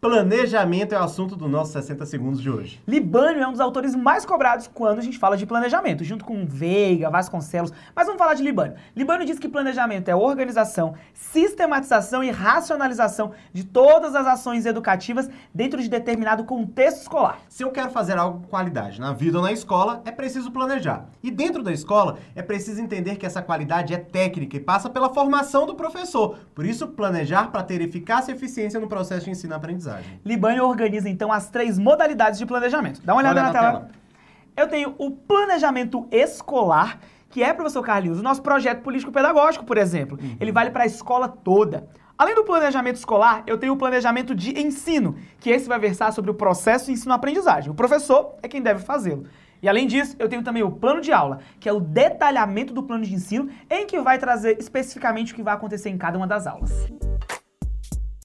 Planejamento é o assunto do nosso 60 segundos de hoje. Libânio é um dos autores mais cobrados quando a gente fala de planejamento, junto com Veiga, Vasconcelos. Mas vamos falar de Libânio. Libânio diz que planejamento é organização, sistematização e racionalização de todas as ações educativas dentro de determinado contexto escolar. Se eu quero fazer algo com qualidade na vida ou na escola, é preciso planejar. E dentro da escola, é preciso entender que essa qualidade é técnica e passa pela formação do professor. Por isso, planejar para ter eficácia e eficiência no processo de ensino-aprendizagem. Libânio organiza então as três modalidades de planejamento. Dá uma olhada Olha na, na tela. tela. Eu tenho o planejamento escolar, que é, professor Carlinhos, o nosso projeto político-pedagógico, por exemplo. Ele vale para a escola toda. Além do planejamento escolar, eu tenho o planejamento de ensino, que esse vai versar sobre o processo de ensino-aprendizagem. O professor é quem deve fazê-lo. E além disso, eu tenho também o plano de aula, que é o detalhamento do plano de ensino, em que vai trazer especificamente o que vai acontecer em cada uma das aulas.